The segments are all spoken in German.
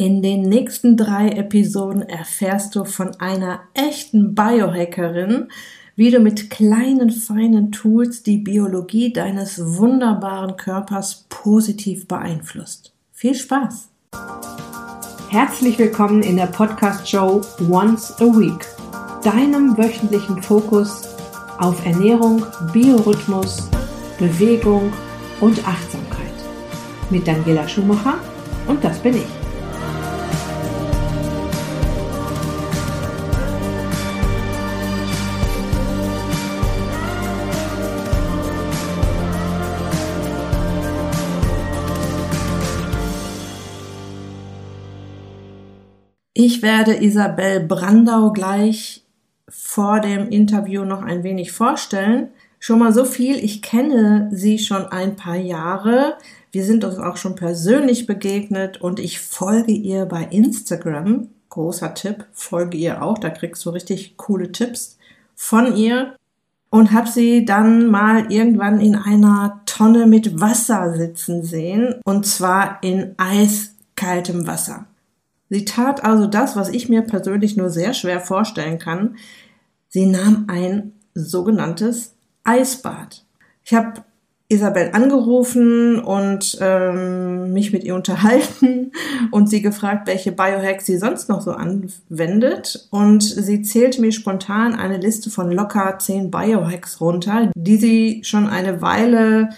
In den nächsten drei Episoden erfährst du von einer echten Biohackerin, wie du mit kleinen, feinen Tools die Biologie deines wunderbaren Körpers positiv beeinflusst. Viel Spaß! Herzlich willkommen in der Podcast-Show Once a Week, deinem wöchentlichen Fokus auf Ernährung, Biorhythmus, Bewegung und Achtsamkeit. Mit Daniela Schumacher und das bin ich. Ich werde Isabel Brandau gleich vor dem Interview noch ein wenig vorstellen. Schon mal so viel, ich kenne sie schon ein paar Jahre. Wir sind uns auch schon persönlich begegnet und ich folge ihr bei Instagram. Großer Tipp, folge ihr auch, da kriegst du richtig coole Tipps von ihr und habe sie dann mal irgendwann in einer Tonne mit Wasser sitzen sehen und zwar in eiskaltem Wasser. Sie tat also das, was ich mir persönlich nur sehr schwer vorstellen kann. Sie nahm ein sogenanntes Eisbad. Ich habe Isabel angerufen und ähm, mich mit ihr unterhalten und sie gefragt, welche Biohacks sie sonst noch so anwendet. Und sie zählte mir spontan eine Liste von locker zehn Biohacks runter, die sie schon eine Weile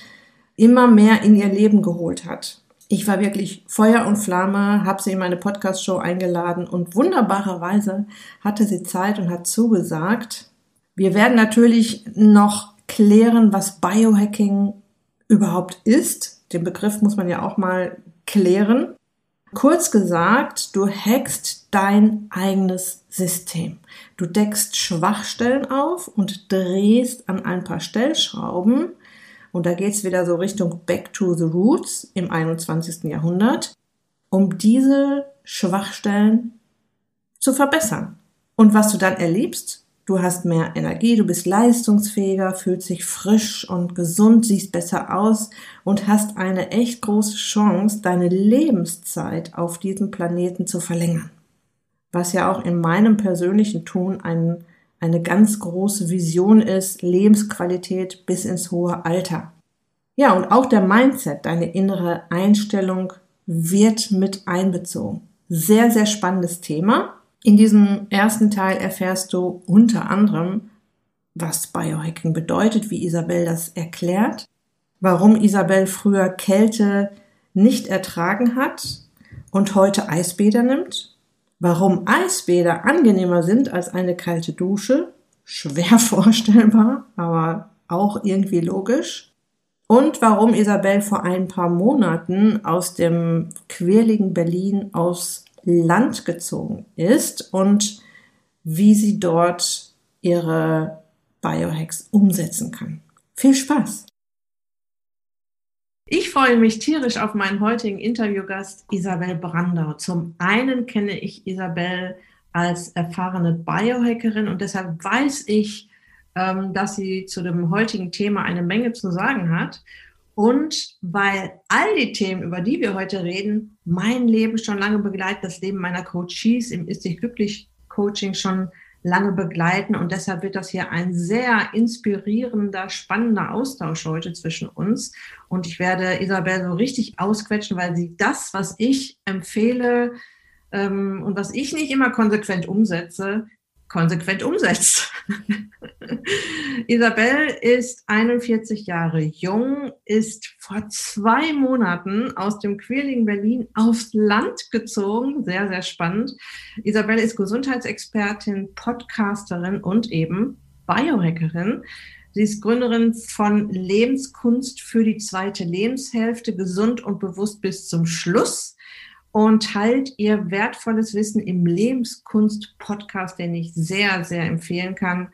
immer mehr in ihr Leben geholt hat ich war wirklich Feuer und Flamme, habe sie in meine Podcast-Show eingeladen und wunderbarerweise hatte sie Zeit und hat zugesagt. Wir werden natürlich noch klären, was Biohacking überhaupt ist. Den Begriff muss man ja auch mal klären. Kurz gesagt, du hackst dein eigenes System. Du deckst Schwachstellen auf und drehst an ein paar Stellschrauben und da geht es wieder so Richtung Back to the Roots im 21. Jahrhundert, um diese Schwachstellen zu verbessern. Und was du dann erlebst, du hast mehr Energie, du bist leistungsfähiger, fühlst dich frisch und gesund, siehst besser aus und hast eine echt große Chance, deine Lebenszeit auf diesem Planeten zu verlängern. Was ja auch in meinem persönlichen Tun einen eine ganz große Vision ist, Lebensqualität bis ins hohe Alter. Ja, und auch der Mindset, deine innere Einstellung wird mit einbezogen. Sehr, sehr spannendes Thema. In diesem ersten Teil erfährst du unter anderem, was Biohacking bedeutet, wie Isabel das erklärt, warum Isabel früher Kälte nicht ertragen hat und heute Eisbäder nimmt Warum Eisbäder angenehmer sind als eine kalte Dusche, schwer vorstellbar, aber auch irgendwie logisch. Und warum Isabel vor ein paar Monaten aus dem quirligen Berlin aufs Land gezogen ist und wie sie dort ihre Biohacks umsetzen kann. Viel Spaß! Ich freue mich tierisch auf meinen heutigen Interviewgast Isabel Brandau. Zum einen kenne ich Isabel als erfahrene Biohackerin und deshalb weiß ich, ähm, dass sie zu dem heutigen Thema eine Menge zu sagen hat. Und weil all die Themen, über die wir heute reden, mein Leben schon lange begleiten, das Leben meiner Coaches im Ist dich glücklich Coaching schon lange begleiten. Und deshalb wird das hier ein sehr inspirierender, spannender Austausch heute zwischen uns. Und ich werde Isabel so richtig ausquetschen, weil sie das, was ich empfehle ähm, und was ich nicht immer konsequent umsetze, konsequent umsetzt. Isabel ist 41 Jahre jung, ist vor zwei Monaten aus dem quirligen Berlin aufs Land gezogen. Sehr, sehr spannend. Isabel ist Gesundheitsexpertin, Podcasterin und eben Biohackerin. Sie ist Gründerin von Lebenskunst für die zweite Lebenshälfte, gesund und bewusst bis zum Schluss und teilt ihr wertvolles Wissen im Lebenskunst-Podcast, den ich sehr, sehr empfehlen kann,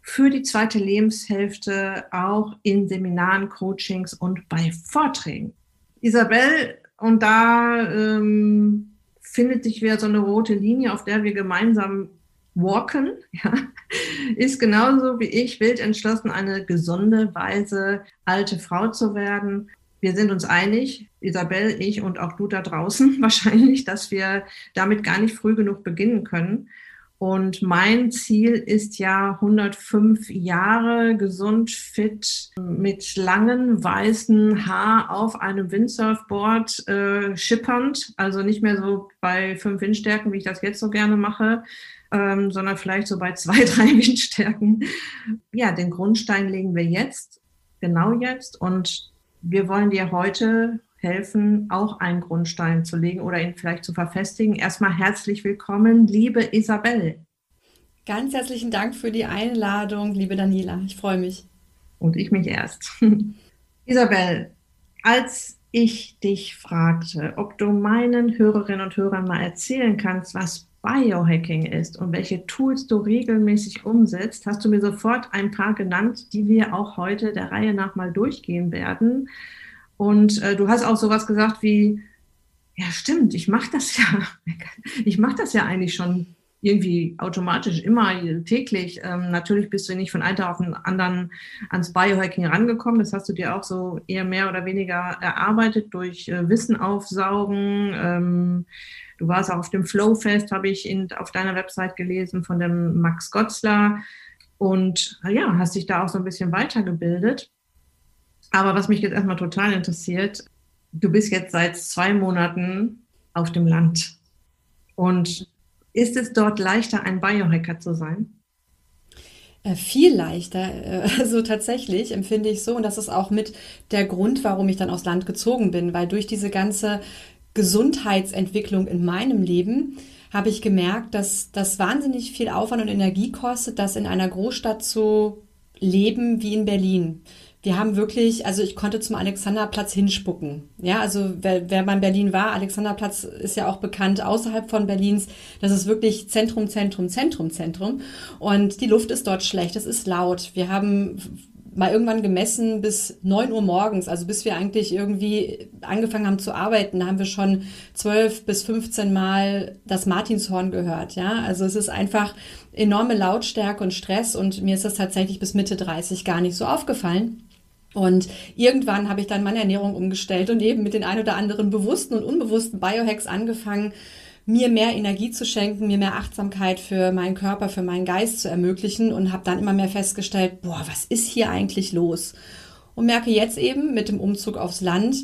für die zweite Lebenshälfte auch in Seminaren, Coachings und bei Vorträgen. Isabel, und da ähm, findet sich wieder so eine rote Linie, auf der wir gemeinsam walken, ja, ist genauso wie ich wild entschlossen, eine gesunde, weise alte Frau zu werden wir sind uns einig, Isabel, ich und auch du da draußen wahrscheinlich, dass wir damit gar nicht früh genug beginnen können. Und mein Ziel ist ja 105 Jahre gesund, fit, mit langen weißen Haar auf einem Windsurfboard äh, schippernd. Also nicht mehr so bei fünf Windstärken, wie ich das jetzt so gerne mache, ähm, sondern vielleicht so bei zwei, drei Windstärken. Ja, den Grundstein legen wir jetzt, genau jetzt. Und wir wollen dir heute helfen, auch einen Grundstein zu legen oder ihn vielleicht zu verfestigen. Erstmal herzlich willkommen, liebe Isabel. Ganz herzlichen Dank für die Einladung, liebe Daniela. Ich freue mich. Und ich mich erst. Isabel, als ich dich fragte, ob du meinen Hörerinnen und Hörern mal erzählen kannst, was Biohacking ist und welche Tools du regelmäßig umsetzt, hast du mir sofort ein paar genannt, die wir auch heute der Reihe nach mal durchgehen werden. Und äh, du hast auch sowas gesagt wie, ja stimmt, ich mache das ja, ich mache das ja eigentlich schon irgendwie automatisch immer täglich. Ähm, natürlich bist du nicht von einem Tag auf den anderen ans Biohacking rangekommen. Das hast du dir auch so eher mehr oder weniger erarbeitet durch äh, Wissen aufsaugen. Ähm, du warst auch auf dem Flowfest, habe ich in, auf deiner Website gelesen, von dem Max Gotzler. Und ja, hast dich da auch so ein bisschen weitergebildet. Aber was mich jetzt erstmal total interessiert, du bist jetzt seit zwei Monaten auf dem Land. Und ist es dort leichter, ein Biohacker zu sein? Äh, viel leichter, äh, also tatsächlich empfinde ich so. Und das ist auch mit der Grund, warum ich dann aufs Land gezogen bin, weil durch diese ganze Gesundheitsentwicklung in meinem Leben habe ich gemerkt, dass das wahnsinnig viel Aufwand und Energie kostet, das in einer Großstadt zu leben wie in Berlin wir haben wirklich, also ich konnte zum Alexanderplatz hinspucken. Ja, also wer, wer mal in Berlin war, Alexanderplatz ist ja auch bekannt außerhalb von Berlins. Das ist wirklich Zentrum, Zentrum, Zentrum, Zentrum. Und die Luft ist dort schlecht, es ist laut. Wir haben mal irgendwann gemessen bis neun Uhr morgens, also bis wir eigentlich irgendwie angefangen haben zu arbeiten, haben wir schon zwölf bis 15 Mal das Martinshorn gehört. Ja, also es ist einfach enorme Lautstärke und Stress und mir ist das tatsächlich bis Mitte 30 gar nicht so aufgefallen. Und irgendwann habe ich dann meine Ernährung umgestellt und eben mit den ein oder anderen bewussten und unbewussten Biohacks angefangen, mir mehr Energie zu schenken, mir mehr Achtsamkeit für meinen Körper, für meinen Geist zu ermöglichen und habe dann immer mehr festgestellt, boah, was ist hier eigentlich los? Und merke jetzt eben mit dem Umzug aufs Land,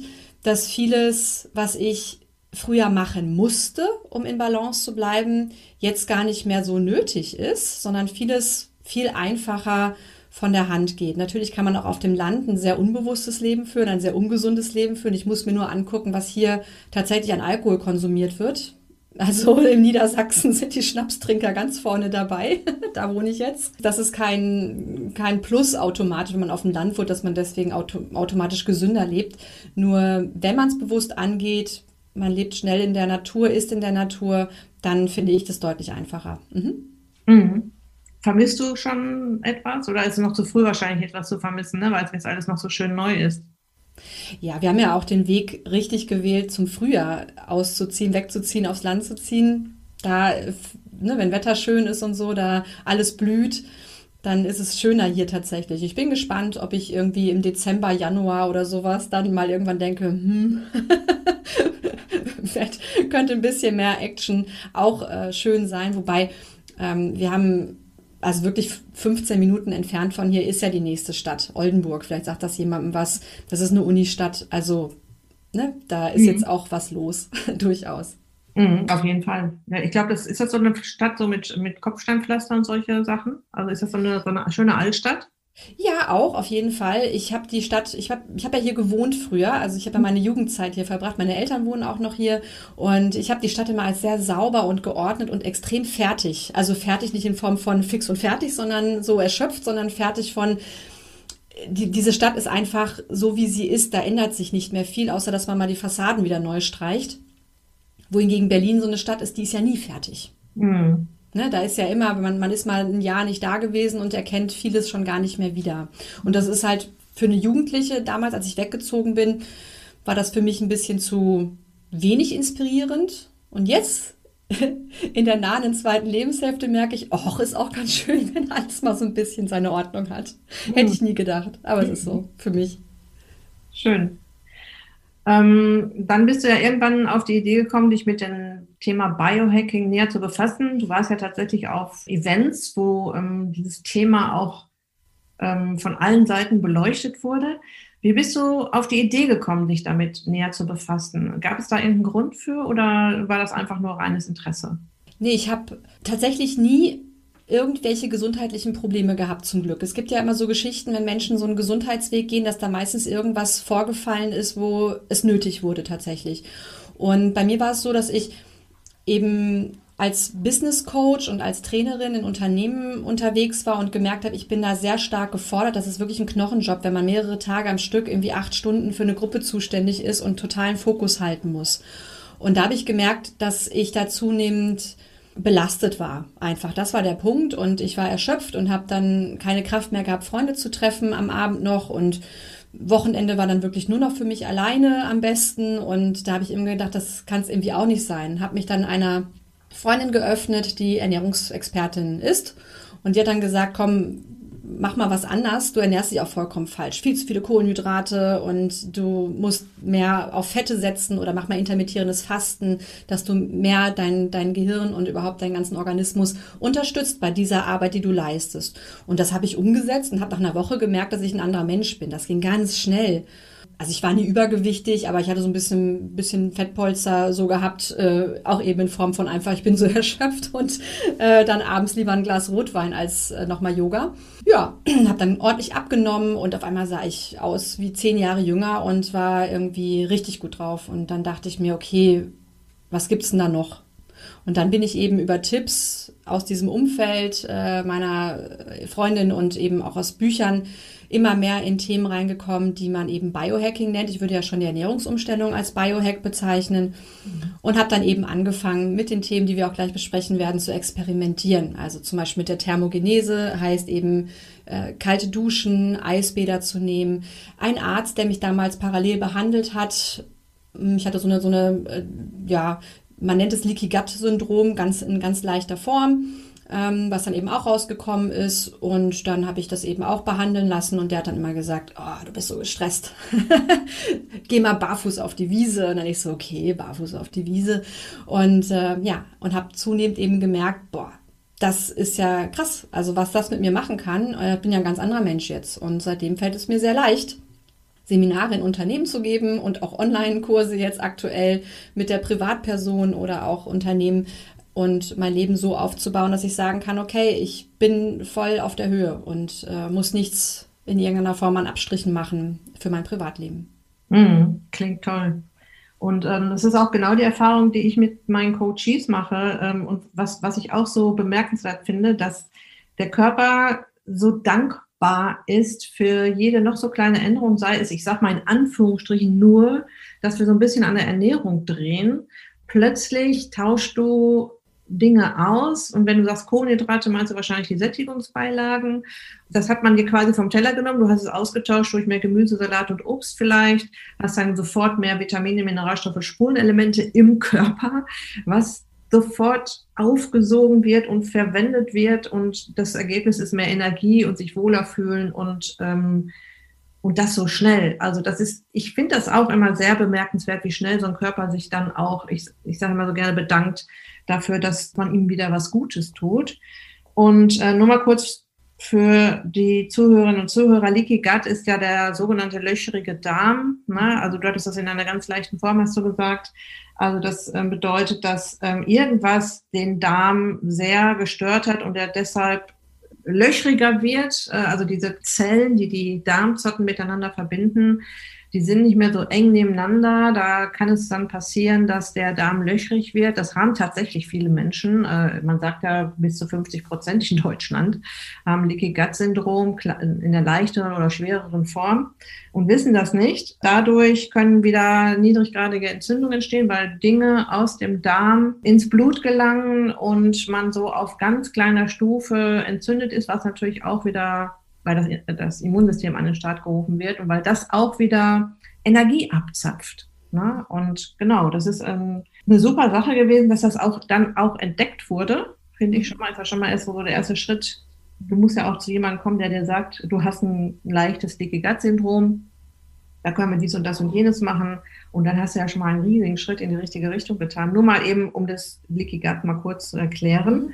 dass vieles, was ich früher machen musste, um in Balance zu bleiben, jetzt gar nicht mehr so nötig ist, sondern vieles viel einfacher von der Hand geht. Natürlich kann man auch auf dem Land ein sehr unbewusstes Leben führen, ein sehr ungesundes Leben führen. Ich muss mir nur angucken, was hier tatsächlich an Alkohol konsumiert wird. Also in Niedersachsen sind die Schnapstrinker ganz vorne dabei. da wohne ich jetzt. Das ist kein, kein Plus automatisch, wenn man auf dem Land wohnt, dass man deswegen auto, automatisch gesünder lebt. Nur wenn man es bewusst angeht, man lebt schnell in der Natur, ist in der Natur, dann finde ich das deutlich einfacher. Mhm. Mhm. Vermisst du schon etwas oder ist es noch zu früh wahrscheinlich etwas zu vermissen, ne? weil es jetzt alles noch so schön neu ist? Ja, wir haben ja auch den Weg richtig gewählt, zum Frühjahr auszuziehen, wegzuziehen, aufs Land zu ziehen. Da, ne, wenn Wetter schön ist und so, da alles blüht, dann ist es schöner hier tatsächlich. Ich bin gespannt, ob ich irgendwie im Dezember, Januar oder sowas dann mal irgendwann denke, hm, könnte ein bisschen mehr Action auch äh, schön sein. Wobei ähm, wir haben also wirklich 15 Minuten entfernt von hier ist ja die nächste Stadt, Oldenburg. Vielleicht sagt das jemandem was. Das ist eine Unistadt. Also, ne, da ist mhm. jetzt auch was los, durchaus. Mhm, auf jeden Fall. Ja, ich glaube, das ist das so eine Stadt so mit, mit Kopfsteinpflaster und solche Sachen. Also ist das so eine, so eine schöne Altstadt? Ja, auch, auf jeden Fall. Ich habe die Stadt, ich habe ich hab ja hier gewohnt früher, also ich habe ja meine Jugendzeit hier verbracht. Meine Eltern wohnen auch noch hier und ich habe die Stadt immer als sehr sauber und geordnet und extrem fertig. Also fertig nicht in Form von fix und fertig, sondern so erschöpft, sondern fertig von, die, diese Stadt ist einfach so, wie sie ist. Da ändert sich nicht mehr viel, außer dass man mal die Fassaden wieder neu streicht. Wohingegen Berlin so eine Stadt ist, die ist ja nie fertig. Mhm. Ne, da ist ja immer, man, man ist mal ein Jahr nicht da gewesen und erkennt vieles schon gar nicht mehr wieder. Und das ist halt für eine Jugendliche damals, als ich weggezogen bin, war das für mich ein bisschen zu wenig inspirierend. Und jetzt in der nahen zweiten Lebenshälfte merke ich, ach, ist auch ganz schön, wenn alles mal so ein bisschen seine Ordnung hat. Hätte ich nie gedacht, aber es ist so für mich. Schön. Ähm, dann bist du ja irgendwann auf die Idee gekommen, dich mit dem Thema Biohacking näher zu befassen. Du warst ja tatsächlich auf Events, wo ähm, dieses Thema auch ähm, von allen Seiten beleuchtet wurde. Wie bist du auf die Idee gekommen, dich damit näher zu befassen? Gab es da irgendeinen Grund für oder war das einfach nur reines Interesse? Nee, ich habe tatsächlich nie irgendwelche gesundheitlichen Probleme gehabt, zum Glück. Es gibt ja immer so Geschichten, wenn Menschen so einen Gesundheitsweg gehen, dass da meistens irgendwas vorgefallen ist, wo es nötig wurde tatsächlich. Und bei mir war es so, dass ich eben als Business Coach und als Trainerin in Unternehmen unterwegs war und gemerkt habe, ich bin da sehr stark gefordert. Das ist wirklich ein Knochenjob, wenn man mehrere Tage am Stück irgendwie acht Stunden für eine Gruppe zuständig ist und totalen Fokus halten muss. Und da habe ich gemerkt, dass ich da zunehmend belastet war. Einfach, das war der Punkt. Und ich war erschöpft und habe dann keine Kraft mehr gehabt, Freunde zu treffen am Abend noch. Und Wochenende war dann wirklich nur noch für mich alleine am besten. Und da habe ich immer gedacht, das kann es irgendwie auch nicht sein. Habe mich dann einer Freundin geöffnet, die Ernährungsexpertin ist. Und die hat dann gesagt, komm, mach mal was anders, du ernährst dich auch vollkommen falsch. Viel zu viele Kohlenhydrate und du musst mehr auf Fette setzen oder mach mal intermittierendes Fasten, dass du mehr dein, dein Gehirn und überhaupt deinen ganzen Organismus unterstützt bei dieser Arbeit, die du leistest. Und das habe ich umgesetzt und habe nach einer Woche gemerkt, dass ich ein anderer Mensch bin. Das ging ganz schnell also ich war nie übergewichtig, aber ich hatte so ein bisschen, bisschen Fettpolster so gehabt, äh, auch eben in Form von einfach, ich bin so erschöpft und äh, dann abends lieber ein Glas Rotwein als äh, nochmal Yoga. Ja, habe dann ordentlich abgenommen und auf einmal sah ich aus wie zehn Jahre jünger und war irgendwie richtig gut drauf. Und dann dachte ich mir, okay, was gibt's denn da noch? Und dann bin ich eben über Tipps aus diesem Umfeld äh, meiner Freundin und eben auch aus Büchern immer mehr in Themen reingekommen, die man eben Biohacking nennt. Ich würde ja schon die Ernährungsumstellung als Biohack bezeichnen mhm. und habe dann eben angefangen mit den Themen, die wir auch gleich besprechen werden, zu experimentieren. Also zum Beispiel mit der Thermogenese heißt eben äh, kalte Duschen, Eisbäder zu nehmen. Ein Arzt, der mich damals parallel behandelt hat, hm, ich hatte so eine, so eine äh, ja, man nennt es Leaky Gut Syndrom, ganz in ganz leichter Form ähm, was dann eben auch rausgekommen ist. Und dann habe ich das eben auch behandeln lassen und der hat dann immer gesagt, oh, du bist so gestresst. Geh mal barfuß auf die Wiese. Und dann ich so, okay, barfuß auf die Wiese. Und äh, ja, und habe zunehmend eben gemerkt, boah, das ist ja krass. Also was das mit mir machen kann, äh, ich bin ja ein ganz anderer Mensch jetzt. Und seitdem fällt es mir sehr leicht, Seminare in Unternehmen zu geben und auch Online-Kurse jetzt aktuell mit der Privatperson oder auch Unternehmen und mein Leben so aufzubauen, dass ich sagen kann, okay, ich bin voll auf der Höhe und äh, muss nichts in irgendeiner Form an Abstrichen machen für mein Privatleben. Mm, klingt toll. Und ähm, das ist auch genau die Erfahrung, die ich mit meinen Coaches mache ähm, und was, was ich auch so bemerkenswert finde, dass der Körper so dankbar ist für jede noch so kleine Änderung, sei es, ich sage mal in Anführungsstrichen nur, dass wir so ein bisschen an der Ernährung drehen. Plötzlich tauschst du Dinge aus. Und wenn du sagst Kohlenhydrate, meinst du wahrscheinlich die Sättigungsbeilagen. Das hat man dir quasi vom Teller genommen. Du hast es ausgetauscht durch mehr Gemüse, Salat und Obst vielleicht. Hast dann sofort mehr Vitamine, Mineralstoffe, Spurenelemente im Körper, was sofort aufgesogen wird und verwendet wird. Und das Ergebnis ist mehr Energie und sich wohler fühlen und ähm, und das so schnell. Also das ist, ich finde das auch immer sehr bemerkenswert, wie schnell so ein Körper sich dann auch, ich, ich sage immer so gerne, bedankt dafür, dass man ihm wieder was Gutes tut. Und äh, nur mal kurz für die Zuhörerinnen und Zuhörer, Leaky Gut ist ja der sogenannte löcherige Darm. Ne? Also du hattest das in einer ganz leichten Form, hast du gesagt. Also das äh, bedeutet, dass ähm, irgendwas den Darm sehr gestört hat und er deshalb löchriger wird. Äh, also diese Zellen, die die Darmzotten miteinander verbinden, die sind nicht mehr so eng nebeneinander. Da kann es dann passieren, dass der Darm löchrig wird. Das haben tatsächlich viele Menschen. Äh, man sagt ja, bis zu 50 Prozent in Deutschland haben Leaky Gut Syndrom in der leichteren oder schwereren Form und wissen das nicht. Dadurch können wieder niedriggradige Entzündungen entstehen, weil Dinge aus dem Darm ins Blut gelangen und man so auf ganz kleiner Stufe entzündet ist, was natürlich auch wieder weil das, das Immunsystem an den Start gerufen wird und weil das auch wieder Energie abzapft. Ne? Und genau, das ist ähm, eine super Sache gewesen, dass das auch dann auch entdeckt wurde. Finde ich schon mal, ist ja schon mal erst so der erste Schritt. Du musst ja auch zu jemandem kommen, der dir sagt, du hast ein leichtes Leaky Gut Syndrom. da können wir dies und das und jenes machen. Und dann hast du ja schon mal einen riesigen Schritt in die richtige Richtung getan. Nur mal eben, um das Leaky Gut mal kurz zu erklären.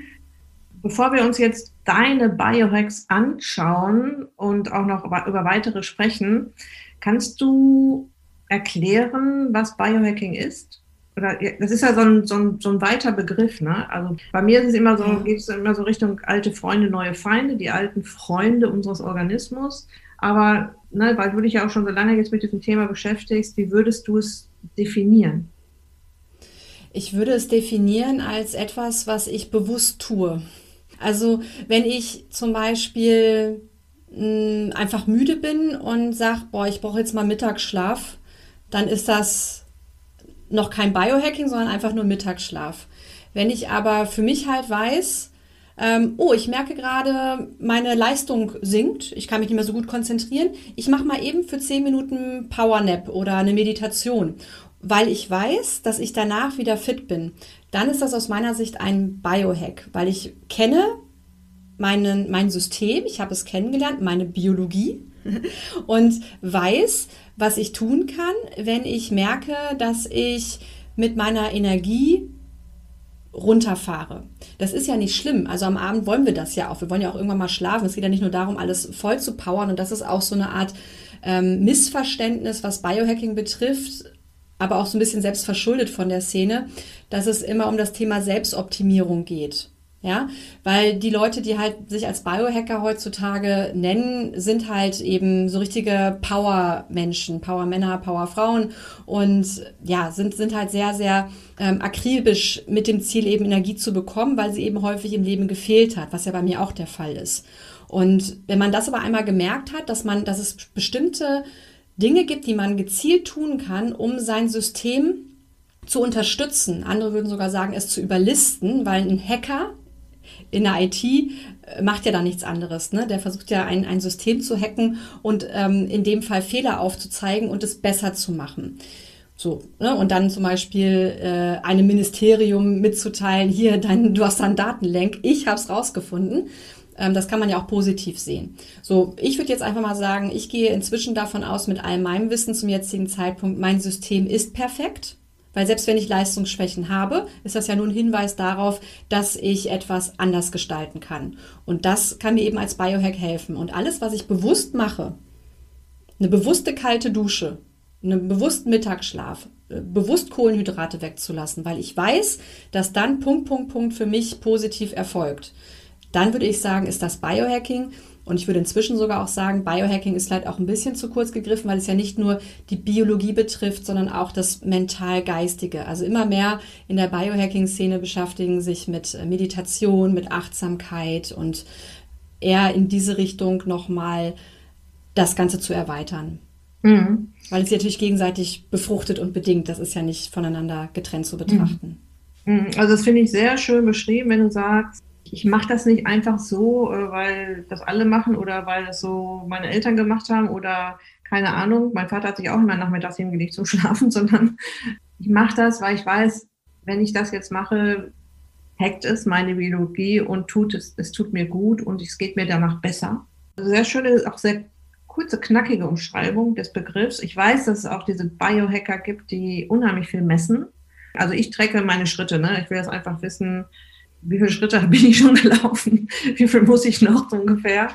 Bevor wir uns jetzt deine Biohacks anschauen und auch noch über weitere sprechen, kannst du erklären, was Biohacking ist? Oder, das ist ja so ein, so ein, so ein weiter Begriff, ne? Also bei mir ist es immer so, geht es immer so Richtung alte Freunde, neue Feinde, die alten Freunde unseres Organismus. Aber ne, weil du dich ja auch schon so lange jetzt mit diesem Thema beschäftigst, wie würdest du es definieren? Ich würde es definieren als etwas, was ich bewusst tue. Also wenn ich zum Beispiel mh, hm, einfach müde bin und sage, boah, ich brauche jetzt mal Mittagsschlaf, dann ist das noch kein Biohacking, sondern einfach nur Mittagsschlaf. Wenn ich aber für mich halt weiß, ähm, oh, ich merke gerade, meine Leistung sinkt, ich kann mich nicht mehr so gut konzentrieren, ich mache mal eben für 10 Minuten Powernap oder eine Meditation, weil ich weiß, dass ich danach wieder fit bin. Dann ist das aus meiner Sicht ein Biohack, weil ich kenne meinen, mein System, ich habe es kennengelernt, meine Biologie und weiß, was ich tun kann, wenn ich merke, dass ich mit meiner Energie runterfahre. Das ist ja nicht schlimm. Also am Abend wollen wir das ja auch. Wir wollen ja auch irgendwann mal schlafen. Es geht ja nicht nur darum, alles voll zu powern. Und das ist auch so eine Art ähm, Missverständnis, was Biohacking betrifft, aber auch so ein bisschen selbst verschuldet von der Szene, dass es immer um das Thema Selbstoptimierung geht. Ja, weil die Leute, die halt sich als Biohacker heutzutage nennen, sind halt eben so richtige Power-Menschen, Power-Männer, Power-Frauen und ja, sind, sind halt sehr, sehr ähm, akribisch mit dem Ziel, eben Energie zu bekommen, weil sie eben häufig im Leben gefehlt hat, was ja bei mir auch der Fall ist. Und wenn man das aber einmal gemerkt hat, dass man, dass es bestimmte Dinge gibt, die man gezielt tun kann, um sein System zu unterstützen. Andere würden sogar sagen, es zu überlisten, weil ein Hacker in der IT äh, macht ja da nichts anderes. Ne? Der versucht ja ein, ein System zu hacken und ähm, in dem Fall Fehler aufzuzeigen und es besser zu machen. So, ne? Und dann zum Beispiel äh, einem Ministerium mitzuteilen, hier, dein, du hast da einen Datenlenk, ich habe es rausgefunden. Ähm, das kann man ja auch positiv sehen. So, ich würde jetzt einfach mal sagen, ich gehe inzwischen davon aus, mit all meinem Wissen zum jetzigen Zeitpunkt, mein System ist perfekt. Weil selbst wenn ich Leistungsschwächen habe, ist das ja nur ein Hinweis darauf, dass ich etwas anders gestalten kann. Und das kann mir eben als Biohack helfen. Und alles, was ich bewusst mache, eine bewusste kalte Dusche, einen bewussten Mittagsschlaf, äh, bewusst Kohlenhydrate wegzulassen, weil ich weiß, dass dann Punkt, Punkt, Punkt für mich positiv erfolgt. Dann würde ich sagen, ist das Biohacking und ich würde inzwischen sogar auch sagen, Biohacking ist vielleicht auch ein bisschen zu kurz gegriffen, weil es ja nicht nur die Biologie betrifft, sondern auch das mental-geistige. Also immer mehr in der Biohacking-Szene beschäftigen sich mit Meditation, mit Achtsamkeit und eher in diese Richtung nochmal das Ganze zu erweitern. Mhm. Weil es natürlich gegenseitig befruchtet und bedingt. Das ist ja nicht voneinander getrennt zu betrachten. Mhm. Also das finde ich sehr schön beschrieben, wenn du sagst, ich mache das nicht einfach so, äh, weil das alle machen oder weil das so meine Eltern gemacht haben oder keine Ahnung. Mein Vater hat sich auch immer nachmittags hingelegt zum Schlafen, sondern ich mache das, weil ich weiß, wenn ich das jetzt mache, hackt es meine Biologie und tut es, es tut mir gut und es geht mir danach besser. Also sehr schöne, auch sehr kurze, knackige Umschreibung des Begriffs. Ich weiß, dass es auch diese Biohacker gibt, die unheimlich viel messen. Also ich trecke meine Schritte. Ne? Ich will das einfach wissen, wie viele Schritte bin ich schon gelaufen, wie viel muss ich noch ungefähr.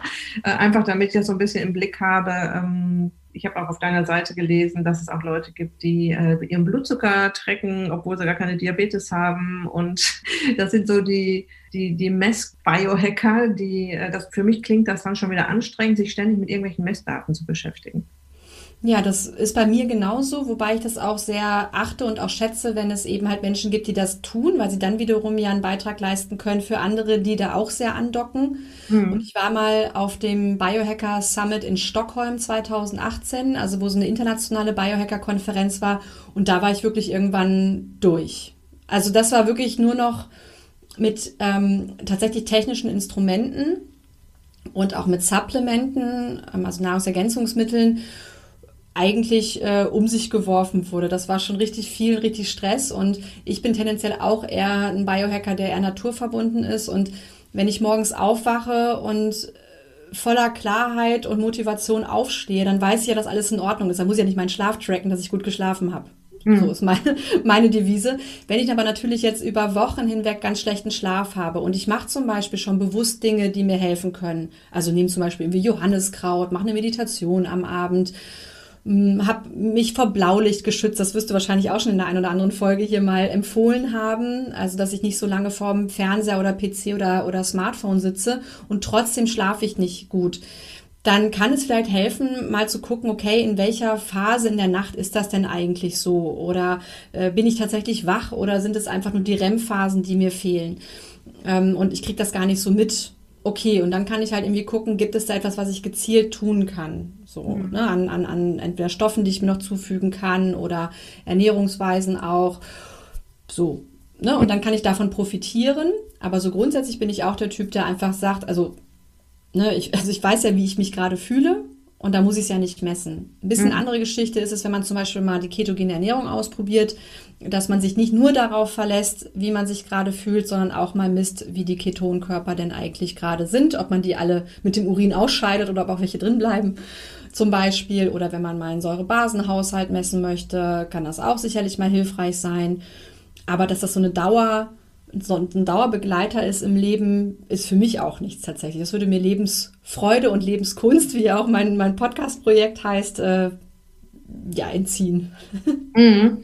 Äh, einfach damit ich das so ein bisschen im Blick habe. Ähm, ich habe auch auf deiner Seite gelesen, dass es auch Leute gibt, die äh, ihren Blutzucker tracken, obwohl sie gar keine Diabetes haben. Und das sind so die, die, die Mess-Biohacker, die, äh, das, für mich klingt das dann schon wieder anstrengend, sich ständig mit irgendwelchen Messdaten zu beschäftigen. Ja, das ist bei mir genauso, wobei ich das auch sehr achte und auch schätze, wenn es eben halt Menschen gibt, die das tun, weil sie dann wiederum ja einen Beitrag leisten können für andere, die da auch sehr andocken. Mhm. Und ich war mal auf dem Biohacker Summit in Stockholm 2018, also wo so eine internationale Biohacker-Konferenz war. Und da war ich wirklich irgendwann durch. Also das war wirklich nur noch mit ähm, tatsächlich technischen Instrumenten und auch mit Supplementen, ähm, also Nahrungsergänzungsmitteln eigentlich äh, um sich geworfen wurde. Das war schon richtig viel, richtig Stress und ich bin tendenziell auch eher ein Biohacker, der eher naturverbunden ist und wenn ich morgens aufwache und voller Klarheit und Motivation aufstehe, dann weiß ich ja, dass alles in Ordnung ist. Dann muss ich ja nicht meinen Schlaf tracken, dass ich gut geschlafen habe. Mhm. So ist meine, meine Devise. Wenn ich aber natürlich jetzt über Wochen hinweg ganz schlechten Schlaf habe und ich mache zum Beispiel schon bewusst Dinge, die mir helfen können. Also nehme zum Beispiel irgendwie Johanniskraut, mache eine Meditation am Abend, habe mich vor Blaulicht geschützt. Das wirst du wahrscheinlich auch schon in der einen oder anderen Folge hier mal empfohlen haben. Also, dass ich nicht so lange vorm Fernseher oder PC oder, oder Smartphone sitze und trotzdem schlafe ich nicht gut dann kann es vielleicht helfen, mal zu gucken, okay, in welcher Phase in der Nacht ist das denn eigentlich so? Oder äh, bin ich tatsächlich wach oder sind es einfach nur die REM-Phasen, die mir fehlen? Ähm, und ich kriege das gar nicht so mit. Okay, und dann kann ich halt irgendwie gucken, gibt es da etwas, was ich gezielt tun kann? So, mhm. ne, an, an, an entweder Stoffen, die ich mir noch zufügen kann oder Ernährungsweisen auch. So, Ne, und dann kann ich davon profitieren. Aber so grundsätzlich bin ich auch der Typ, der einfach sagt, also ne, ich, also ich weiß ja, wie ich mich gerade fühle und da muss ich es ja nicht messen. Ein bisschen mhm. andere Geschichte ist es, wenn man zum Beispiel mal die ketogene Ernährung ausprobiert, dass man sich nicht nur darauf verlässt, wie man sich gerade fühlt, sondern auch mal misst, wie die Ketonkörper denn eigentlich gerade sind, ob man die alle mit dem Urin ausscheidet oder ob auch welche drin bleiben zum Beispiel. Oder wenn man mal einen Säurebasenhaushalt messen möchte, kann das auch sicherlich mal hilfreich sein. Aber dass das so eine Dauer so ein Dauerbegleiter ist im Leben, ist für mich auch nichts tatsächlich. Das würde mir Lebensfreude und Lebenskunst, wie ja auch mein, mein Podcast-Projekt heißt, äh, ja, entziehen. Mhm.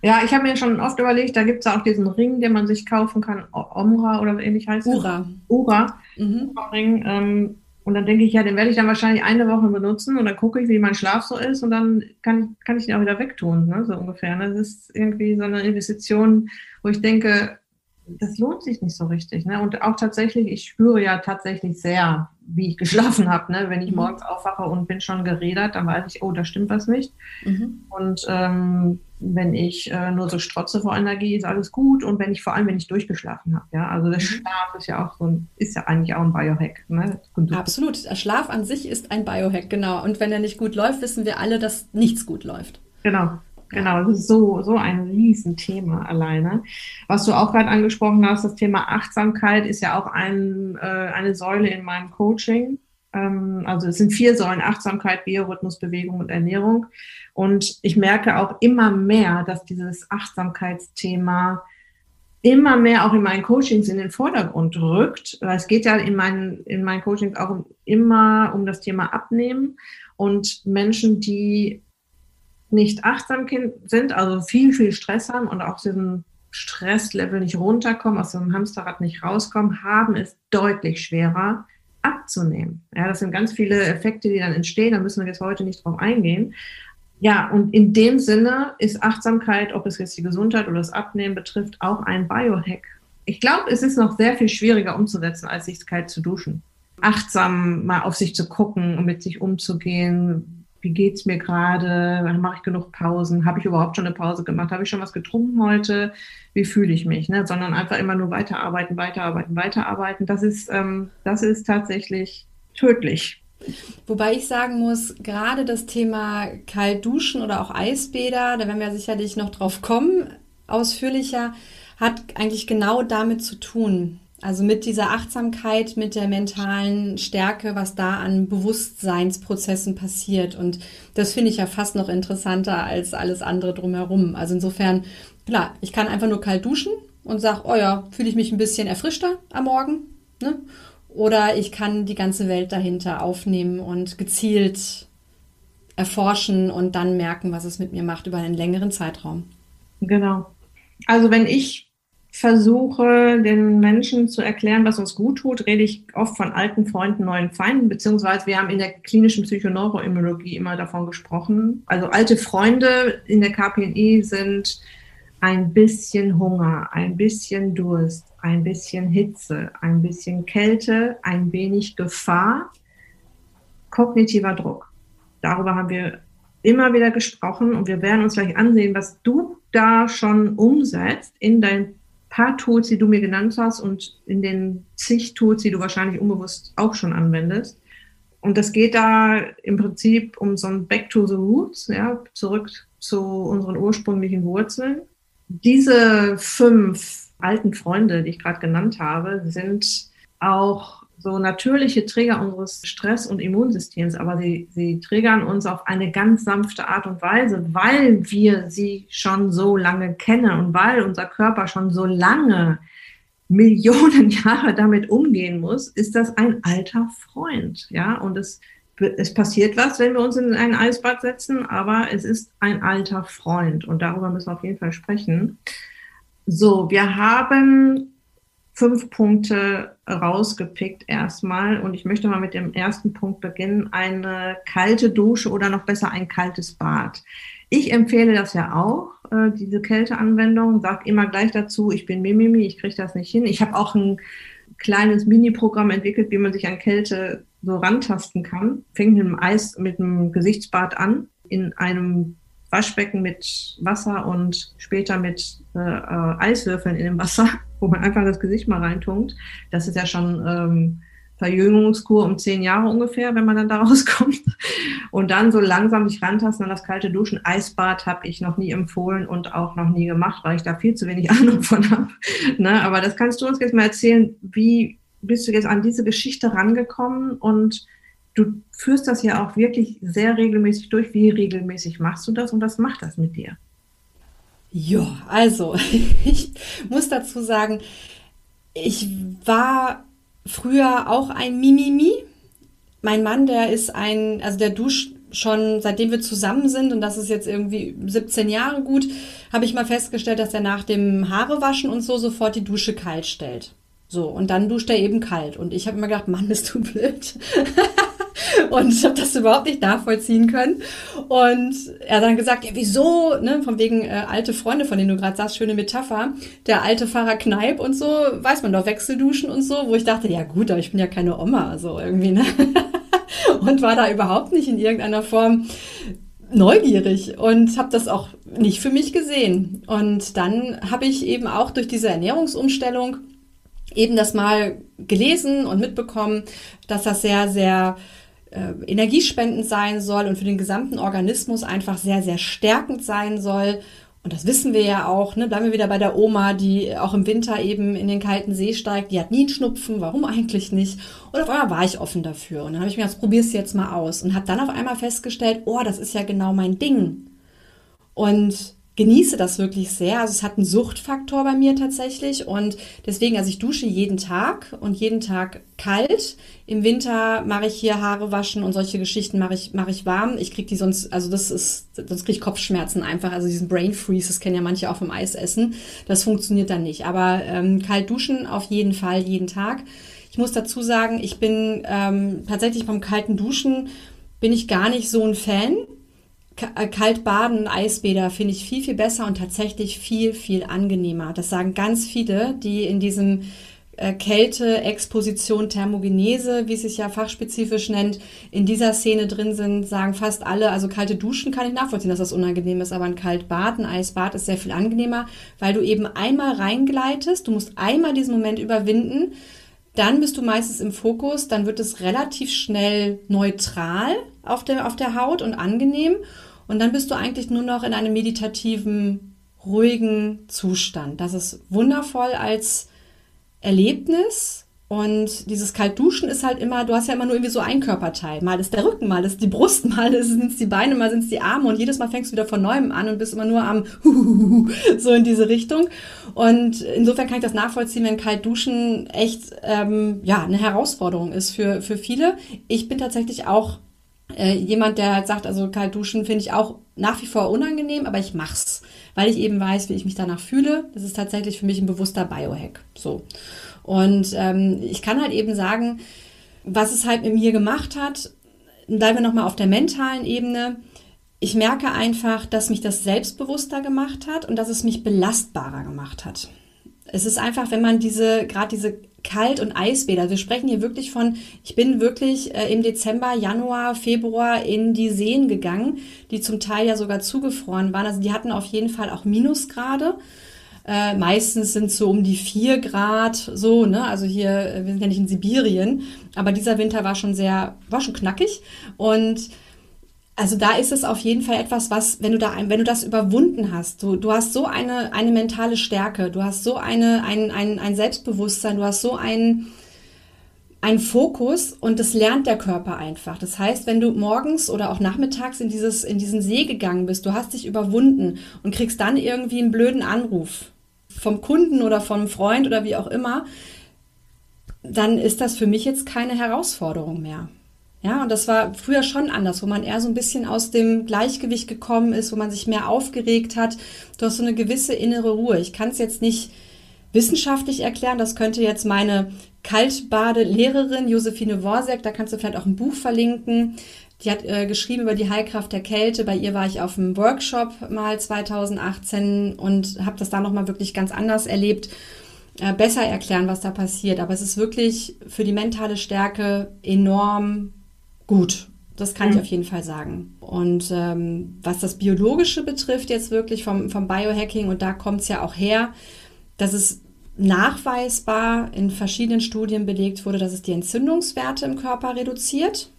Ja, ich habe mir schon oft überlegt, da gibt es auch diesen Ring, den man sich kaufen kann, Omra oder ähnlich heißt Ura. Ura. Mhm. Ring. Ähm, und dann denke ich, ja, den werde ich dann wahrscheinlich eine Woche benutzen und dann gucke ich, wie mein Schlaf so ist und dann kann, kann ich den auch wieder wegtun, ne, so ungefähr. Ne? Das ist irgendwie so eine Investition, wo ich denke, das lohnt sich nicht so richtig. Ne? Und auch tatsächlich, ich spüre ja tatsächlich sehr, wie ich geschlafen habe. Ne? Wenn ich mhm. morgens aufwache und bin schon geredert, dann weiß ich, oh, da stimmt was nicht. Mhm. Und ähm, wenn ich äh, nur so strotze vor Energie, ist alles gut. Und wenn ich vor allem, wenn ich durchgeschlafen habe, ja, also der mhm. Schlaf ist ja auch so ein, ist ja eigentlich auch ein Biohack. Ne? Absolut. Der Schlaf an sich ist ein Biohack, genau. Und wenn er nicht gut läuft, wissen wir alle, dass nichts gut läuft. Genau. Genau, das ist so, so ein Riesenthema alleine. Was du auch gerade angesprochen hast, das Thema Achtsamkeit ist ja auch ein, äh, eine Säule in meinem Coaching. Ähm, also es sind vier Säulen, Achtsamkeit, Biorhythmus, Bewegung und Ernährung. Und ich merke auch immer mehr, dass dieses Achtsamkeitsthema immer mehr auch in meinen Coachings in den Vordergrund rückt. Es geht ja in meinen, in meinen Coachings auch immer um das Thema Abnehmen und Menschen, die nicht achtsam sind, also viel, viel Stress haben und auch diesen Stresslevel nicht runterkommen, aus dem Hamsterrad nicht rauskommen, haben es deutlich schwerer abzunehmen. Ja, das sind ganz viele Effekte, die dann entstehen, da müssen wir jetzt heute nicht drauf eingehen. Ja, und in dem Sinne ist Achtsamkeit, ob es jetzt die Gesundheit oder das Abnehmen betrifft, auch ein Biohack. Ich glaube, es ist noch sehr viel schwieriger umzusetzen, als sich kalt zu duschen. Achtsam mal auf sich zu gucken und mit sich umzugehen, wie geht's mir gerade, mache ich genug Pausen, habe ich überhaupt schon eine Pause gemacht, habe ich schon was getrunken heute, wie fühle ich mich, ne? sondern einfach immer nur weiterarbeiten, weiterarbeiten, weiterarbeiten. Das ist, ähm, das ist tatsächlich tödlich. Wobei ich sagen muss, gerade das Thema kalt duschen oder auch Eisbäder, da werden wir sicherlich noch drauf kommen, ausführlicher, hat eigentlich genau damit zu tun. Also mit dieser Achtsamkeit, mit der mentalen Stärke, was da an Bewusstseinsprozessen passiert. Und das finde ich ja fast noch interessanter als alles andere drumherum. Also insofern, klar, ich kann einfach nur kalt duschen und sage, oh ja, fühle ich mich ein bisschen erfrischter am Morgen. Ne? Oder ich kann die ganze Welt dahinter aufnehmen und gezielt erforschen und dann merken, was es mit mir macht über einen längeren Zeitraum. Genau. Also wenn ich versuche, den Menschen zu erklären, was uns gut tut, rede ich oft von alten Freunden, neuen Feinden, beziehungsweise wir haben in der klinischen Psychoneuroimmunologie immer davon gesprochen. Also alte Freunde in der KPNI sind ein bisschen Hunger, ein bisschen Durst, ein bisschen Hitze, ein bisschen Kälte, ein wenig Gefahr, kognitiver Druck. Darüber haben wir immer wieder gesprochen und wir werden uns gleich ansehen, was du da schon umsetzt in dein paar Tools, die du mir genannt hast und in den zig Tools, die du wahrscheinlich unbewusst auch schon anwendest. Und das geht da im Prinzip um so ein Back to the Roots, ja, zurück zu unseren ursprünglichen Wurzeln. Diese fünf alten Freunde, die ich gerade genannt habe, sind auch so natürliche Träger unseres Stress- und Immunsystems, aber sie, sie triggern uns auf eine ganz sanfte Art und Weise, weil wir sie schon so lange kennen und weil unser Körper schon so lange Millionen Jahre damit umgehen muss, ist das ein alter Freund. Ja, und es, es passiert was, wenn wir uns in ein Eisbad setzen, aber es ist ein alter Freund und darüber müssen wir auf jeden Fall sprechen. So, wir haben fünf Punkte rausgepickt erstmal und ich möchte mal mit dem ersten Punkt beginnen, eine kalte Dusche oder noch besser ein kaltes Bad. Ich empfehle das ja auch, äh, diese Kälteanwendung, sag immer gleich dazu, ich bin Mimimi, ich kriege das nicht hin. Ich habe auch ein kleines Mini-Programm entwickelt, wie man sich an Kälte so rantasten kann. Fängt mit einem Eis, mit einem Gesichtsbad an, in einem Waschbecken mit Wasser und später mit äh, äh, Eiswürfeln in dem Wasser, wo man einfach das Gesicht mal reintunkt. Das ist ja schon ähm, Verjüngungskur um zehn Jahre ungefähr, wenn man dann da rauskommt. Und dann so langsam sich rantasten an das kalte Duschen. Eisbad habe ich noch nie empfohlen und auch noch nie gemacht, weil ich da viel zu wenig Ahnung von habe. Ne? Aber das kannst du uns jetzt mal erzählen, wie bist du jetzt an diese Geschichte rangekommen und du führst das ja auch wirklich sehr regelmäßig durch. Wie regelmäßig machst du das und was macht das mit dir? Ja, also ich muss dazu sagen, ich war früher auch ein Mimimi. Mein Mann, der ist ein, also der duscht schon seitdem wir zusammen sind und das ist jetzt irgendwie 17 Jahre gut, habe ich mal festgestellt, dass er nach dem Haarewaschen und so sofort die Dusche kalt stellt. So, und dann duscht er eben kalt. Und ich habe immer gedacht, Mann, bist du blöd. und ich habe das überhaupt nicht nachvollziehen können. Und er hat dann gesagt, ja, wieso? Ne, von wegen äh, alte Freunde, von denen du gerade sagst, schöne Metapher. Der alte Fahrer Kneip und so, weiß man doch, Wechselduschen und so, wo ich dachte, ja gut, aber ich bin ja keine Oma, so irgendwie, ne? und war da überhaupt nicht in irgendeiner Form neugierig und habe das auch nicht für mich gesehen. Und dann habe ich eben auch durch diese Ernährungsumstellung eben das mal gelesen und mitbekommen, dass das sehr, sehr äh, energiespendend sein soll und für den gesamten Organismus einfach sehr, sehr stärkend sein soll. Und das wissen wir ja auch. Ne? Bleiben wir wieder bei der Oma, die auch im Winter eben in den kalten See steigt. Die hat nie einen Schnupfen. Warum eigentlich nicht? Und auf einmal war ich offen dafür. Und dann habe ich mir gedacht, probier es jetzt mal aus. Und habe dann auf einmal festgestellt, oh, das ist ja genau mein Ding. Und genieße das wirklich sehr. Also es hat einen Suchtfaktor bei mir tatsächlich und deswegen, also ich dusche jeden Tag und jeden Tag kalt. Im Winter mache ich hier Haare waschen und solche Geschichten mache ich, mache ich warm. Ich kriege die sonst, also das ist, sonst kriege ich Kopfschmerzen einfach. Also diesen Brain Freeze, das kennen ja manche auch vom Eis essen. Das funktioniert dann nicht. Aber ähm, kalt duschen auf jeden Fall, jeden Tag. Ich muss dazu sagen, ich bin ähm, tatsächlich beim kalten Duschen bin ich gar nicht so ein Fan äh, kalt baden, Eisbäder finde ich viel, viel besser und tatsächlich viel, viel angenehmer. Das sagen ganz viele, die in diesem äh, Kälte, Exposition, Thermogenese, wie es sich ja fachspezifisch nennt, in dieser Szene drin sind, sagen fast alle, also kalte Duschen kann ich nachvollziehen, dass das unangenehm ist, aber ein Kaltbad, ein Eisbad ist sehr viel angenehmer, weil du eben einmal reingleitest, du musst einmal diesen Moment überwinden, dann bist du meistens im Fokus, dann wird es relativ schnell neutral auf der, auf der Haut und angenehm. Und dann bist du eigentlich nur noch in einem meditativen, ruhigen Zustand. Das ist wundervoll als Erlebnis. Und dieses Kaltduschen ist halt immer, du hast ja immer nur irgendwie so ein Körperteil. Mal ist der Rücken, mal ist die Brust, mal sind es die Beine, mal sind es die Arme. Und jedes Mal fängst du wieder von neuem an und bist immer nur am so in diese Richtung. Und insofern kann ich das nachvollziehen, wenn Kaltduschen echt ähm, ja eine Herausforderung ist für, für viele. Ich bin tatsächlich auch äh, jemand, der halt sagt, also kalt duschen finde ich auch nach wie vor unangenehm, aber ich mach's, weil ich eben weiß, wie ich mich danach fühle. Das ist tatsächlich für mich ein bewusster Biohack. So. Und ähm, ich kann halt eben sagen, was es halt mit mir gemacht hat, bleiben wir nochmal auf der mentalen Ebene. Ich merke einfach, dass mich das selbstbewusster gemacht hat und dass es mich belastbarer gemacht hat. Es ist einfach, wenn man diese, gerade diese Kalt- und Eisbäder. Wir sprechen hier wirklich von, ich bin wirklich äh, im Dezember, Januar, Februar in die Seen gegangen, die zum Teil ja sogar zugefroren waren. Also die hatten auf jeden Fall auch Minusgrade. Äh, meistens sind es so um die vier Grad, so, ne? Also hier, äh, wir sind ja nicht in Sibirien, aber dieser Winter war schon sehr, war schon knackig. Und also da ist es auf jeden Fall etwas, was, wenn du da, wenn du das überwunden hast, du, du hast so eine, eine mentale Stärke, du hast so eine, ein, ein, ein Selbstbewusstsein, du hast so ein, ein Fokus und das lernt der Körper einfach. Das heißt, wenn du morgens oder auch nachmittags in, dieses, in diesen See gegangen bist, du hast dich überwunden und kriegst dann irgendwie einen blöden Anruf vom Kunden oder vom Freund oder wie auch immer, dann ist das für mich jetzt keine Herausforderung mehr. Ja, und das war früher schon anders, wo man eher so ein bisschen aus dem Gleichgewicht gekommen ist, wo man sich mehr aufgeregt hat. Du hast so eine gewisse innere Ruhe. Ich kann es jetzt nicht wissenschaftlich erklären. Das könnte jetzt meine Kaltbade-Lehrerin Josephine Worsek, da kannst du vielleicht auch ein Buch verlinken. Die hat äh, geschrieben über die Heilkraft der Kälte. Bei ihr war ich auf einem Workshop mal 2018 und habe das da nochmal wirklich ganz anders erlebt. Äh, besser erklären, was da passiert. Aber es ist wirklich für die mentale Stärke enorm gut. Das kann mhm. ich auf jeden Fall sagen. Und ähm, was das Biologische betrifft, jetzt wirklich vom, vom Biohacking, und da kommt es ja auch her, dass es nachweisbar in verschiedenen Studien belegt wurde, dass es die Entzündungswerte im Körper reduziert.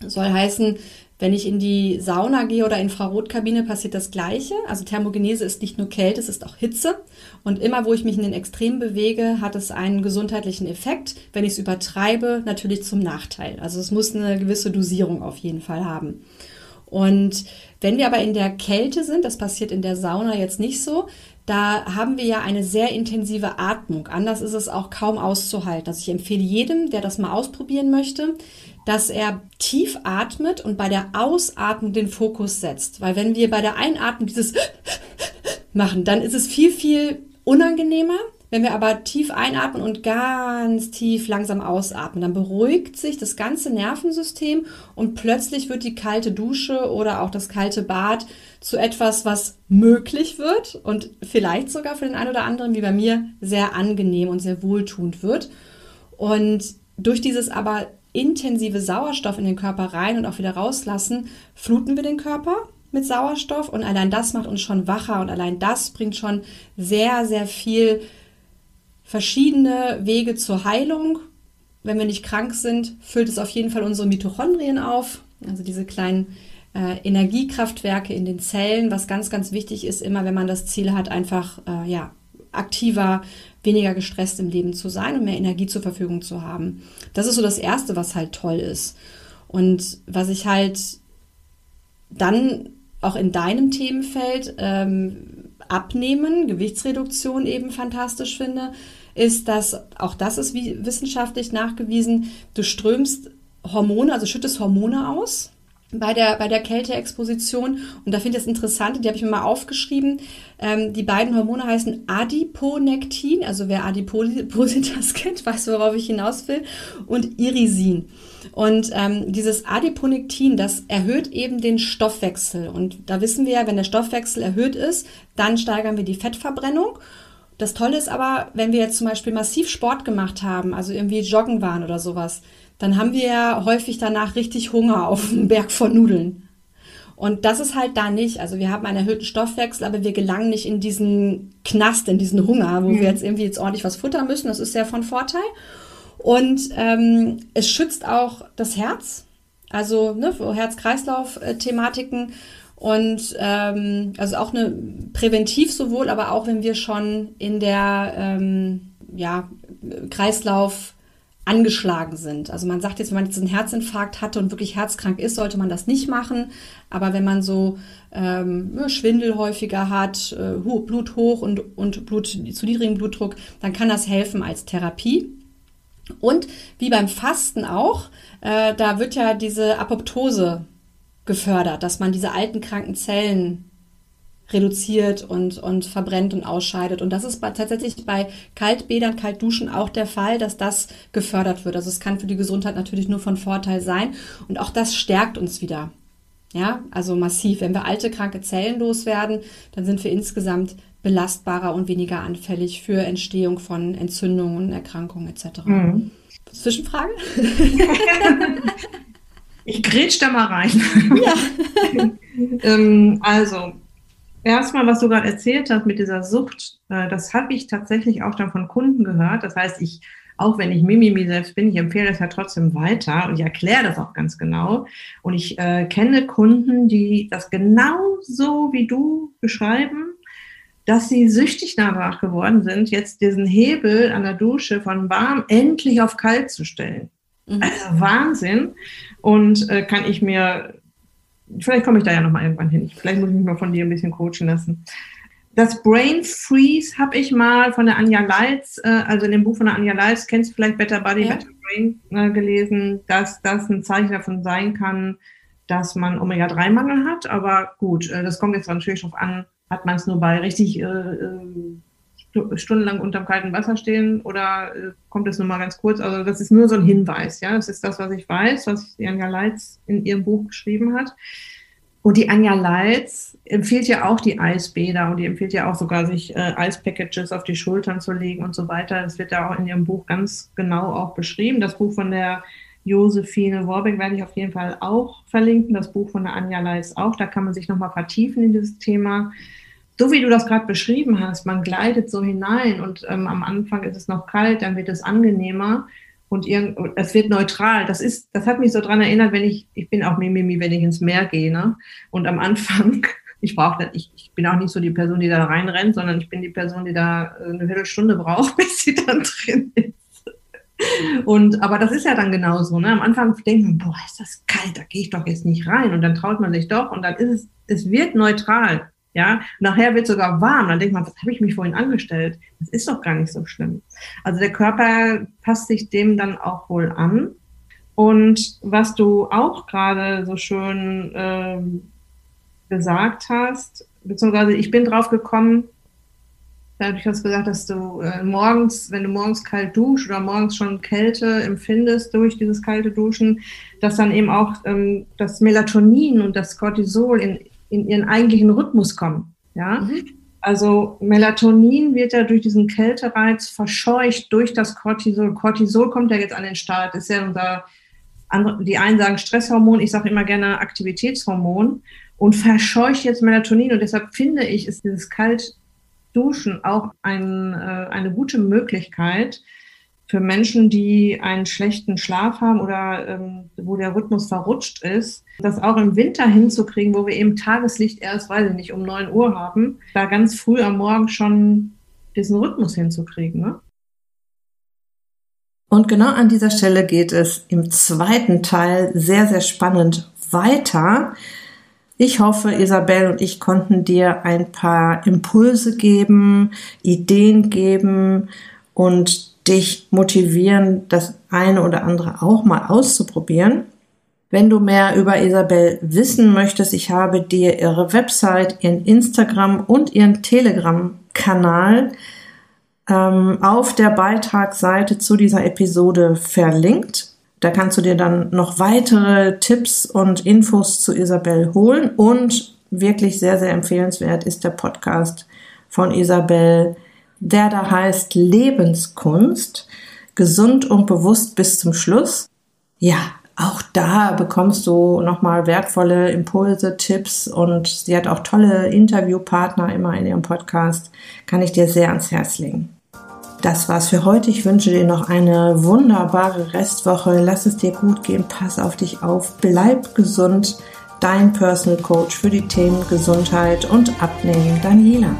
Soll heißen, wenn ich in die Sauna gehe oder Infrarotkabine, passiert das Gleiche. Also Thermogenese ist nicht nur Kälte, es ist auch Hitze. Und immer, wo ich mich in den Extremen bewege, hat es einen gesundheitlichen Effekt. Wenn ich es übertreibe, natürlich zum Nachteil. Also es muss eine gewisse Dosierung auf jeden Fall haben. Und wenn wir aber in der Kälte sind, das passiert in der Sauna jetzt nicht so, da haben wir ja eine sehr intensive Atmung. Anders ist es auch kaum auszuhalten. Also ich empfehle jedem, der das mal ausprobieren möchte, dass er tief atmet und bei der Ausatmung den Fokus setzt. Weil wenn wir bei der Einatmung dieses machen, dann ist es viel, viel unangenehmer. Wenn wir aber tief einatmen und ganz tief langsam ausatmen, dann beruhigt sich das ganze Nervensystem und plötzlich wird die kalte Dusche oder auch das kalte Bad zu etwas, was möglich wird und vielleicht sogar für den einen oder anderen, wie bei mir, sehr angenehm und sehr wohltuend wird. Und durch dieses aber intensive Sauerstoff in den Körper rein und auch wieder rauslassen, fluten wir den Körper mit Sauerstoff und allein das macht uns schon wacher und allein das bringt schon sehr, sehr viel verschiedene Wege zur Heilung. Wenn wir nicht krank sind, füllt es auf jeden Fall unsere Mitochondrien auf, also diese kleinen äh, Energiekraftwerke in den Zellen, was ganz, ganz wichtig ist, immer wenn man das Ziel hat, einfach äh, ja, aktiver, weniger gestresst im Leben zu sein und mehr Energie zur Verfügung zu haben. Das ist so das Erste, was halt toll ist. Und was ich halt dann auch in deinem Themenfeld ähm, abnehmen, Gewichtsreduktion eben fantastisch finde, ist, dass auch das ist wissenschaftlich nachgewiesen, du strömst Hormone, also schüttest Hormone aus bei der, bei der Kälteexposition. Und da finde ich das interessant, die habe ich mir mal aufgeschrieben. Ähm, die beiden Hormone heißen Adiponektin, also wer Adipositas kennt, weiß, worauf ich hinaus will, und Irisin. Und ähm, dieses Adiponektin, das erhöht eben den Stoffwechsel. Und da wissen wir ja, wenn der Stoffwechsel erhöht ist, dann steigern wir die Fettverbrennung. Das Tolle ist aber, wenn wir jetzt zum Beispiel massiv Sport gemacht haben, also irgendwie joggen waren oder sowas, dann haben wir ja häufig danach richtig Hunger auf einen Berg von Nudeln. Und das ist halt da nicht. Also wir haben einen erhöhten Stoffwechsel, aber wir gelangen nicht in diesen Knast, in diesen Hunger, wo mhm. wir jetzt irgendwie jetzt ordentlich was futtern müssen. Das ist sehr von Vorteil. Und ähm, es schützt auch das Herz, also ne, Herz-Kreislauf-Thematiken. Und ähm, also auch eine präventiv sowohl, aber auch wenn wir schon in der ähm, ja, Kreislauf angeschlagen sind. Also man sagt jetzt, wenn man jetzt einen Herzinfarkt hatte und wirklich herzkrank ist, sollte man das nicht machen. Aber wenn man so ähm, Schwindel häufiger hat, äh, Blut hoch und, und Blut zu niedrigem Blutdruck, dann kann das helfen als Therapie. Und wie beim Fasten auch, äh, da wird ja diese Apoptose gefördert, dass man diese alten kranken Zellen reduziert und, und verbrennt und ausscheidet. Und das ist bei, tatsächlich bei Kaltbädern, Kaltduschen auch der Fall, dass das gefördert wird. Also es kann für die Gesundheit natürlich nur von Vorteil sein. Und auch das stärkt uns wieder. Ja, also massiv. Wenn wir alte, kranke Zellen loswerden, dann sind wir insgesamt belastbarer und weniger anfällig für Entstehung von Entzündungen, Erkrankungen etc. Mhm. Zwischenfrage? ich grätsch da mal rein. Ja. ähm, also, erstmal, was du gerade erzählt hast mit dieser Sucht, äh, das habe ich tatsächlich auch dann von Kunden gehört. Das heißt, ich, auch wenn ich Mimimi selbst bin, ich empfehle das ja trotzdem weiter und ich erkläre das auch ganz genau. Und ich äh, kenne Kunden, die das genau so wie du beschreiben, dass sie süchtig danach geworden sind, jetzt diesen Hebel an der Dusche von warm endlich auf kalt zu stellen. Mhm. Also Wahnsinn. Und äh, kann ich mir, vielleicht komme ich da ja nochmal irgendwann hin. Vielleicht muss ich mich mal von dir ein bisschen coachen lassen. Das Brain Freeze habe ich mal von der Anja Leitz, äh, also in dem Buch von der Anja Leitz, kennst du vielleicht Better Body, ja. Better Brain äh, gelesen, dass das ein Zeichen davon sein kann, dass man Omega-3-Mangel hat. Aber gut, äh, das kommt jetzt natürlich darauf an, hat man es nur bei richtig stundenlang unterm kalten Wasser stehen oder äh, kommt es nur mal ganz kurz? Also das ist nur so ein Hinweis, ja. Das ist das, was ich weiß, was Anja Leitz in ihrem Buch geschrieben hat. Und die Anja Leitz empfiehlt ja auch die Eisbäder und die empfiehlt ja auch sogar, sich äh, Eispackages auf die Schultern zu legen und so weiter. Das wird ja auch in ihrem Buch ganz genau auch beschrieben. Das Buch von der Josephine Warbeck werde ich auf jeden Fall auch verlinken. Das Buch von der Anja Leitz auch. Da kann man sich nochmal vertiefen in dieses Thema so wie du das gerade beschrieben hast, man gleitet so hinein und ähm, am Anfang ist es noch kalt, dann wird es angenehmer und es wird neutral. Das ist, das hat mich so dran erinnert, wenn ich, ich bin auch Mimimi, wenn ich ins Meer gehe, ne? Und am Anfang, ich brauche, ich, ich bin auch nicht so die Person, die da reinrennt, sondern ich bin die Person, die da äh, eine Viertelstunde braucht, bis sie dann drin ist. Und, aber das ist ja dann genauso, ne? Am Anfang denkt man, boah, ist das kalt, da gehe ich doch jetzt nicht rein. Und dann traut man sich doch und dann ist es, es wird neutral. Ja, nachher wird sogar warm. Dann denkt man, was habe ich mich vorhin angestellt? Das ist doch gar nicht so schlimm. Also der Körper passt sich dem dann auch wohl an. Und was du auch gerade so schön ähm, gesagt hast, beziehungsweise ich bin drauf gekommen, dadurch hast du gesagt, dass du äh, morgens, wenn du morgens kalt duschst oder morgens schon Kälte empfindest durch dieses kalte Duschen, dass dann eben auch ähm, das Melatonin und das Cortisol in in ihren eigentlichen Rhythmus kommen. Ja? Mhm. Also Melatonin wird ja durch diesen Kältereiz verscheucht durch das Cortisol. Cortisol kommt ja jetzt an den Start, ist ja unser, die einen sagen Stresshormon, ich sage immer gerne Aktivitätshormon und verscheucht jetzt Melatonin. Und deshalb finde ich, ist dieses Kaltduschen auch ein, äh, eine gute Möglichkeit, für Menschen, die einen schlechten Schlaf haben oder ähm, wo der Rhythmus verrutscht ist, das auch im Winter hinzukriegen, wo wir eben Tageslicht erst, weiß ich nicht, um 9 Uhr haben, da ganz früh am Morgen schon diesen Rhythmus hinzukriegen. Ne? Und genau an dieser Stelle geht es im zweiten Teil sehr, sehr spannend weiter. Ich hoffe, Isabel und ich konnten dir ein paar Impulse geben, Ideen geben und dich motivieren, das eine oder andere auch mal auszuprobieren. Wenn du mehr über Isabel wissen möchtest, ich habe dir ihre Website, ihren Instagram und ihren Telegram-Kanal ähm, auf der Beitragsseite zu dieser Episode verlinkt. Da kannst du dir dann noch weitere Tipps und Infos zu Isabel holen. Und wirklich sehr, sehr empfehlenswert ist der Podcast von Isabel der da heißt Lebenskunst, gesund und bewusst bis zum Schluss. Ja, auch da bekommst du nochmal wertvolle Impulse, Tipps und sie hat auch tolle Interviewpartner immer in ihrem Podcast. Kann ich dir sehr ans Herz legen. Das war's für heute. Ich wünsche dir noch eine wunderbare Restwoche. Lass es dir gut gehen. Pass auf dich auf. Bleib gesund. Dein Personal Coach für die Themen Gesundheit und Abnehmen, Daniela.